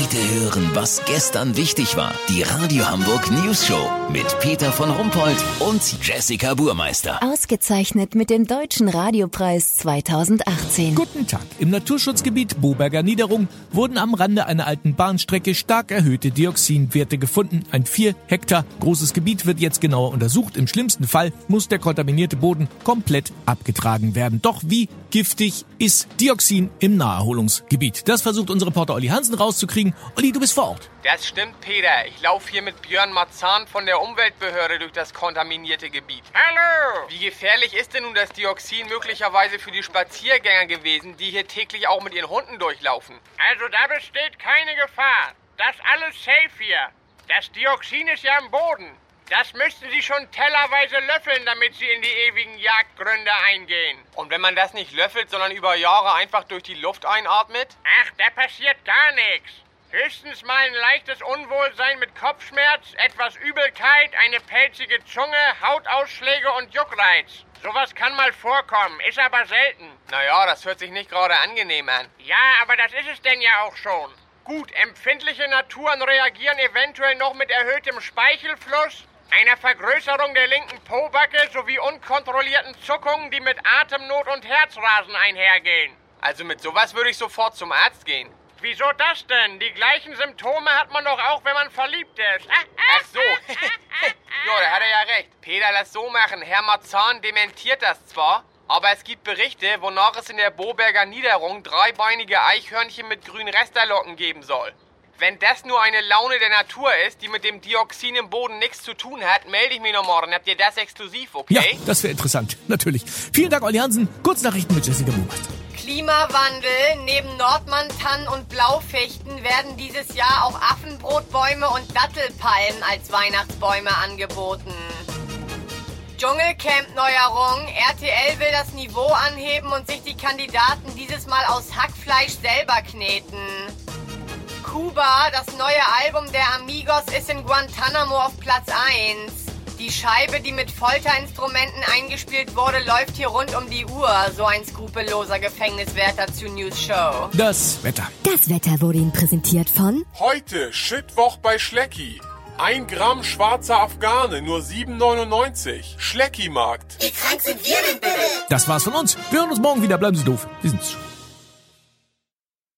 Heute hören, was gestern wichtig war. Die Radio Hamburg News Show mit Peter von Rumpold und Jessica Burmeister. Ausgezeichnet mit dem Deutschen Radiopreis 2018. Guten Tag. Im Naturschutzgebiet Boberger Niederung wurden am Rande einer alten Bahnstrecke stark erhöhte Dioxinwerte gefunden. Ein vier Hektar großes Gebiet wird jetzt genauer untersucht. Im schlimmsten Fall muss der kontaminierte Boden komplett abgetragen werden. Doch wie giftig ist Dioxin im Naherholungsgebiet? Das versucht unsere Reporter Olli Hansen rauszukriegen. Olli, du bist vor Ort. Das stimmt, Peter. Ich laufe hier mit Björn Marzahn von der Umweltbehörde durch das kontaminierte Gebiet. Hallo! Wie gefährlich ist denn nun das Dioxin möglicherweise für die Spaziergänger gewesen, die hier täglich auch mit ihren Hunden durchlaufen? Also da besteht keine Gefahr. Das alles safe hier. Das Dioxin ist ja im Boden. Das müssten Sie schon tellerweise löffeln, damit Sie in die ewigen Jagdgründe eingehen. Und wenn man das nicht löffelt, sondern über Jahre einfach durch die Luft einatmet? Ach, da passiert gar nichts. Höchstens mal ein leichtes Unwohlsein mit Kopfschmerz, etwas Übelkeit, eine pelzige Zunge, Hautausschläge und Juckreiz. Sowas kann mal vorkommen, ist aber selten. Naja, das hört sich nicht gerade angenehm an. Ja, aber das ist es denn ja auch schon. Gut, empfindliche Naturen reagieren eventuell noch mit erhöhtem Speichelfluss, einer Vergrößerung der linken Pobacke sowie unkontrollierten Zuckungen, die mit Atemnot und Herzrasen einhergehen. Also mit sowas würde ich sofort zum Arzt gehen. Wieso das denn? Die gleichen Symptome hat man doch auch, wenn man verliebt ist. Ach so. ja, da hat er ja recht. Peter, lass so machen. Herr Marzahn dementiert das zwar, aber es gibt Berichte, wonach es in der Boberger Niederung dreibeinige Eichhörnchen mit grünen Resterlocken geben soll. Wenn das nur eine Laune der Natur ist, die mit dem Dioxin im Boden nichts zu tun hat, melde ich mich noch morgen. Habt ihr das exklusiv, okay? Ja, das wäre interessant. Natürlich. Vielen Dank, Olli Hansen. Kurznachrichten mit Jessica Buchmeister. Klimawandel. Neben Nordmantannen und Blaufechten werden dieses Jahr auch Affenbrotbäume und Dattelpalmen als Weihnachtsbäume angeboten. Dschungelcamp-Neuerung. RTL will das Niveau anheben und sich die Kandidaten dieses Mal aus Hackfleisch selber kneten. Kuba, das neue Album der Amigos ist in Guantanamo auf Platz 1. Die Scheibe, die mit Folterinstrumenten eingespielt wurde, läuft hier rund um die Uhr. So ein skrupelloser Gefängniswärter zu News Show. Das Wetter. Das Wetter wurde Ihnen präsentiert von Heute Shitwoch bei Schlecki. Ein Gramm schwarzer Afghane, nur 7,99. Schlecki-Markt. Wie krank sind wir denn bitte? Das war's von uns. Wir hören uns morgen wieder. Bleiben Sie doof. Wir sind's.